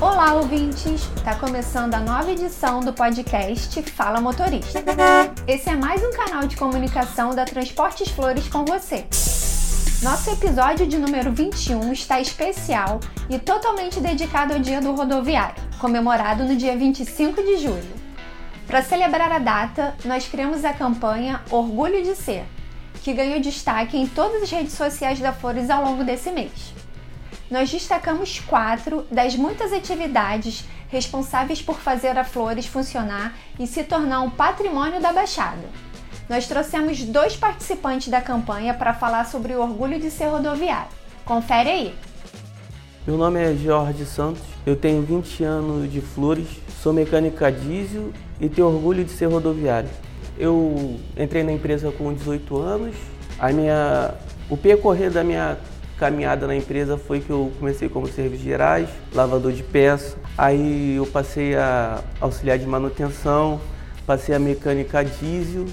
Olá, ouvintes! Está começando a nova edição do podcast Fala Motorista. Esse é mais um canal de comunicação da Transportes Flores com você. Nosso episódio de número 21 está especial e totalmente dedicado ao Dia do Rodoviário, comemorado no dia 25 de julho. Para celebrar a data, nós criamos a campanha Orgulho de Ser, que ganhou destaque em todas as redes sociais da Flores ao longo desse mês. Nós destacamos quatro das muitas atividades responsáveis por fazer a Flores funcionar e se tornar um patrimônio da Baixada. Nós trouxemos dois participantes da campanha para falar sobre o orgulho de ser rodoviário. Confere aí! Meu nome é Jorge Santos, eu tenho 20 anos de Flores, sou mecânica diesel e tenho orgulho de ser rodoviário. Eu entrei na empresa com 18 anos. A minha, o percorrer da minha caminhada na empresa foi que eu comecei como serviços gerais, lavador de peça. Aí eu passei a auxiliar de manutenção, passei a mecânica diesel.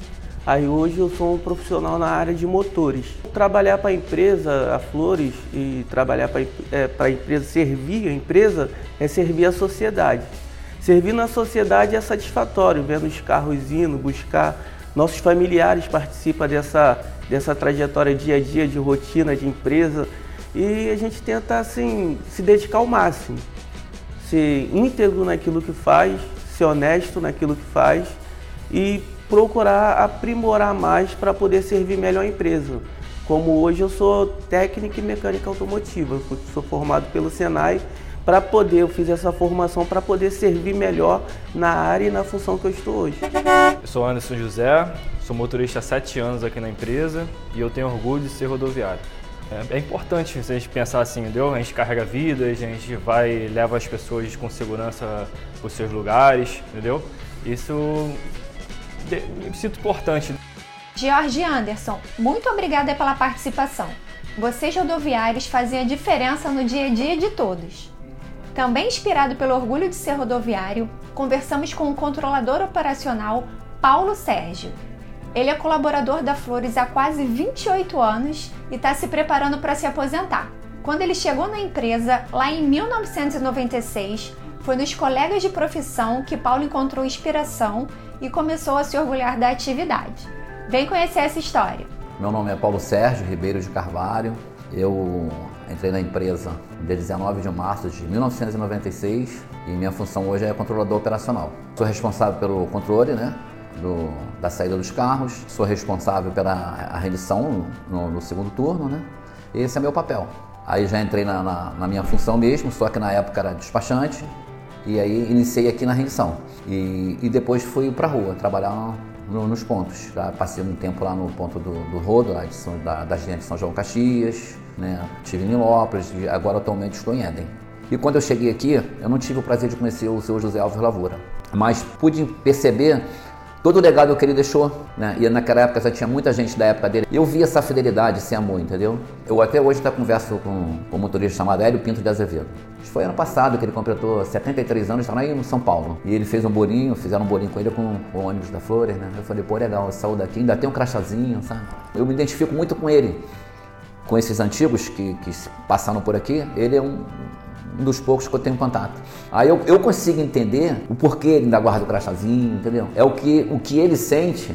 Aí hoje eu sou um profissional na área de motores. Trabalhar para a empresa, a Flores, e trabalhar para é, a empresa, servir a empresa, é servir a sociedade. Servir na sociedade é satisfatório, vendo os carros indo, buscar. Nossos familiares participam dessa, dessa trajetória dia a dia de rotina, de empresa. E a gente tenta assim, se dedicar ao máximo. Ser íntegro naquilo que faz, ser honesto naquilo que faz e procurar aprimorar mais para poder servir melhor a empresa. Como hoje eu sou técnico e mecânica automotiva, sou formado pelo Senai para poder, eu fiz essa formação para poder servir melhor na área e na função que eu estou hoje. Eu sou Anderson José, sou motorista há sete anos aqui na empresa e eu tenho orgulho de ser rodoviário. É, é importante a gente pensar assim, entendeu? A gente carrega vidas, a gente vai leva as pessoas com segurança para os seus lugares, entendeu? Isso me sinto importante. George Anderson, muito obrigada pela participação. Vocês rodoviários fazem a diferença no dia a dia de todos. Também inspirado pelo orgulho de ser rodoviário, conversamos com o controlador operacional Paulo Sérgio. Ele é colaborador da Flores há quase 28 anos e está se preparando para se aposentar. Quando ele chegou na empresa, lá em 1996, foi nos colegas de profissão que Paulo encontrou inspiração e começou a se orgulhar da atividade. Vem conhecer essa história. Meu nome é Paulo Sérgio Ribeiro de Carvalho. Eu Entrei na empresa dia 19 de março de 1996 e minha função hoje é controlador operacional. Sou responsável pelo controle né, do, da saída dos carros, sou responsável pela rendição no, no, segundo turno, né? Esse é meu papel. Aí já entrei na, na, na minha função mesmo, só que na época era despachante, e aí iniciei aqui na rendição. E, e depois fui para a rua trabalhar no, nos pontos. Já passei um tempo lá no ponto do, do Rodo, lá de São, da, da de São João Caxias, né? Tive em Nilópolis, agora atualmente estou em Éden. E quando eu cheguei aqui, eu não tive o prazer de conhecer o seu José Alves Lavoura, mas pude perceber todo o legado que ele deixou, né? E naquela época já tinha muita gente da época dele. Eu vi essa fidelidade, esse amor, entendeu? Eu até hoje até converso com, com um motorista chamado Hélio Pinto de Azevedo. Foi ano passado que ele completou 73 anos, estava aí no São Paulo. E ele fez um bolinho, fizeram um bolinho com ele com, com o ônibus da Flores, né? Eu falei, pô, legal, saiu daqui, ainda tem um crachazinho, sabe? Eu me identifico muito com ele com esses antigos que, que passaram por aqui, ele é um, dos poucos que eu tenho contato. Aí eu, eu consigo entender o porquê ele ainda guarda o crachazinho, entendeu? É o que, o que ele sente,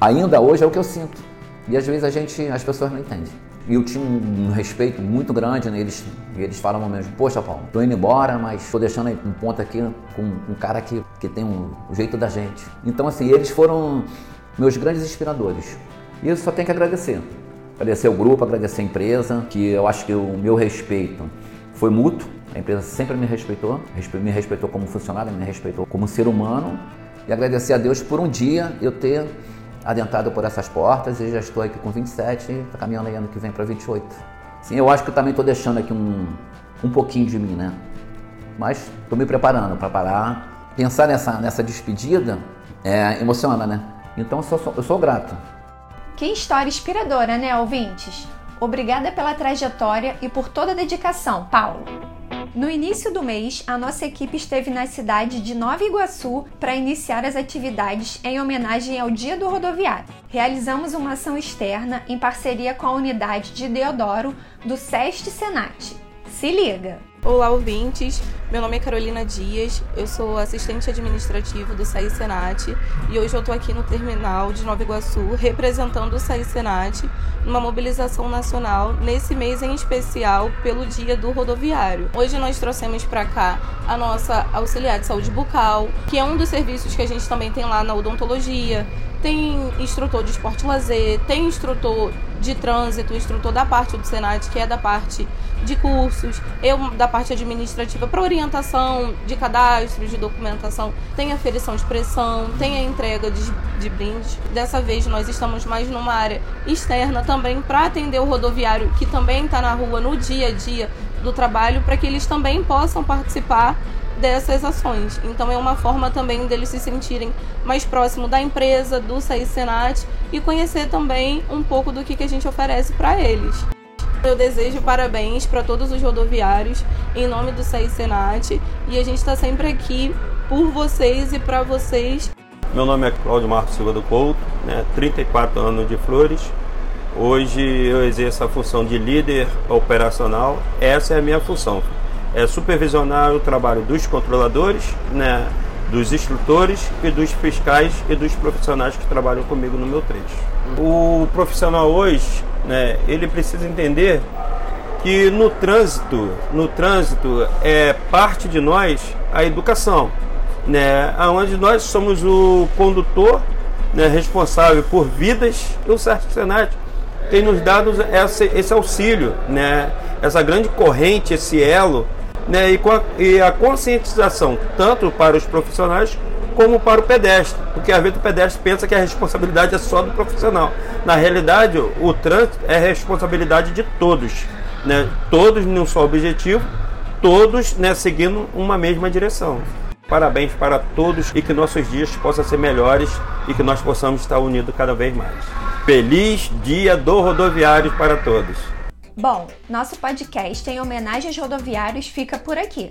ainda hoje é o que eu sinto. E às vezes a gente, as pessoas não entendem. E eu tinha um, respeito muito grande, né? eles, falam mesmo, poxa Paulo, tô indo embora, mas tô deixando um ponto aqui com um cara que, que tem um, o jeito da gente. Então assim, eles foram meus grandes inspiradores. E eu só tenho que agradecer. Agradecer o grupo, agradecer a empresa, que eu acho que o meu respeito foi mútuo. A empresa sempre me respeitou, me respeitou como funcionário, me respeitou como ser humano. E agradecer a Deus por um dia eu ter adentrado por essas portas e já estou aqui com 27 e caminhando aí ano que vem para 28. Sim, eu acho que eu também estou deixando aqui um, um pouquinho de mim, né? Mas estou me preparando para parar. Pensar nessa, nessa despedida é, emociona, né? Então eu sou, eu sou grato. Que história inspiradora, né, ouvintes? Obrigada pela trajetória e por toda a dedicação, Paulo. No início do mês, a nossa equipe esteve na cidade de Nova Iguaçu para iniciar as atividades em homenagem ao Dia do Rodoviário. Realizamos uma ação externa em parceria com a unidade de Deodoro do SEST Senat. Se liga! Olá, ouvintes. Meu nome é Carolina Dias, eu sou assistente administrativo do SAI Senat e hoje eu estou aqui no terminal de Nova Iguaçu representando o SAI Senat numa mobilização nacional nesse mês em especial pelo Dia do Rodoviário. Hoje nós trouxemos para cá a nossa auxiliar de saúde bucal, que é um dos serviços que a gente também tem lá na odontologia, tem instrutor de esporte lazer, tem instrutor de trânsito, instrutor da parte do Senat, que é da parte de cursos, eu da parte administrativa para orientação de cadastro, de documentação, tem aferição de pressão, tem a entrega de, de brindes. Dessa vez nós estamos mais numa área externa também para atender o rodoviário que também está na rua no dia a dia do trabalho, para que eles também possam participar dessas ações. Então é uma forma também deles se sentirem mais próximo da empresa, do SAI Senat e conhecer também um pouco do que, que a gente oferece para eles. Eu desejo parabéns para todos os rodoviários em nome do SAI Senat e a gente está sempre aqui por vocês e para vocês. Meu nome é Cláudio Marcos Silva do Couto, né, 34 anos de Flores. Hoje eu exerço a função de líder operacional. Essa é a minha função é supervisionar o trabalho dos controladores, né, dos instrutores e dos fiscais e dos profissionais que trabalham comigo no meu trecho. O profissional hoje, né, ele precisa entender que no trânsito, no trânsito é parte de nós a educação, né, aonde nós somos o condutor, né, responsável por vidas e o Senat tem nos dado esse, esse auxílio, né, essa grande corrente, esse elo né, e, a, e a conscientização tanto para os profissionais como para o pedestre, porque às vezes o pedestre pensa que a responsabilidade é só do profissional. Na realidade, o trânsito é responsabilidade de todos, né? todos num só objetivo, todos né, seguindo uma mesma direção. Parabéns para todos e que nossos dias possam ser melhores e que nós possamos estar unidos cada vez mais. Feliz Dia do Rodoviário para todos! Bom, nosso podcast em homenagem aos rodoviários fica por aqui.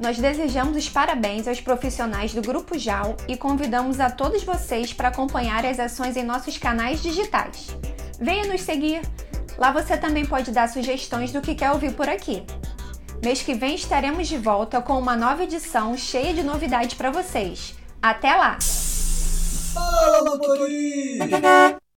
Nós desejamos os parabéns aos profissionais do Grupo JAL e convidamos a todos vocês para acompanhar as ações em nossos canais digitais. Venha nos seguir! Lá você também pode dar sugestões do que quer ouvir por aqui. Mês que vem estaremos de volta com uma nova edição cheia de novidades para vocês. Até lá! Fala, motorista!